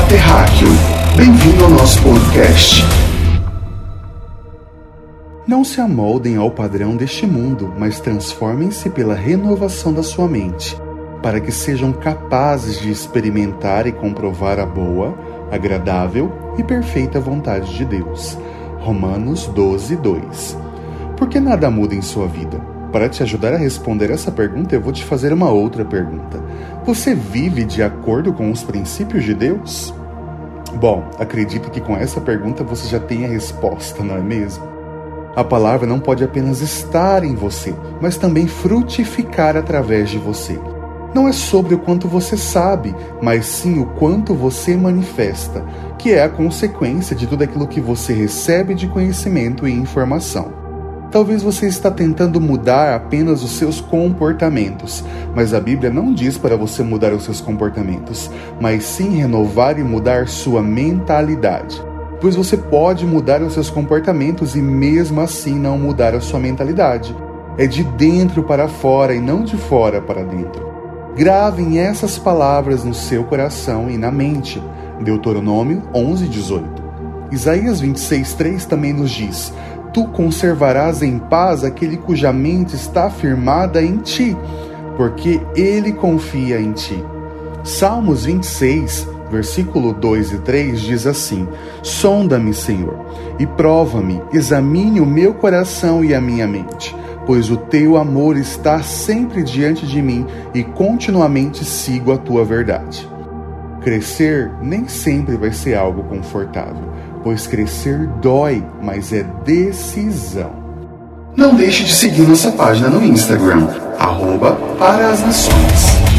Olá, Terráqueo. Bem-vindo ao nosso podcast. Não se amoldem ao padrão deste mundo, mas transformem-se pela renovação da sua mente, para que sejam capazes de experimentar e comprovar a boa, agradável e perfeita vontade de Deus. Romanos 12, 2. Por que nada muda em sua vida? Para te ajudar a responder essa pergunta, eu vou te fazer uma outra pergunta. Você vive de acordo com os princípios de Deus? Bom, acredito que com essa pergunta você já tem a resposta, não é mesmo? A palavra não pode apenas estar em você, mas também frutificar através de você. Não é sobre o quanto você sabe, mas sim o quanto você manifesta, que é a consequência de tudo aquilo que você recebe de conhecimento e informação. Talvez você está tentando mudar apenas os seus comportamentos, mas a Bíblia não diz para você mudar os seus comportamentos, mas sim renovar e mudar sua mentalidade. Pois você pode mudar os seus comportamentos e mesmo assim não mudar a sua mentalidade. É de dentro para fora e não de fora para dentro. Gravem essas palavras no seu coração e na mente. Deuteronômio 11, 18. Isaías 26, 3 também nos diz: tu conservarás em paz aquele cuja mente está firmada em ti, porque ele confia em ti. Salmos 26, versículo 2 e 3 diz assim: Sonda-me, Senhor, e prova-me, examine o meu coração e a minha mente, pois o teu amor está sempre diante de mim e continuamente sigo a tua verdade. Crescer nem sempre vai ser algo confortável pois crescer dói, mas é decisão. Não deixe de seguir nossa página no Instagram, arroba para as nações.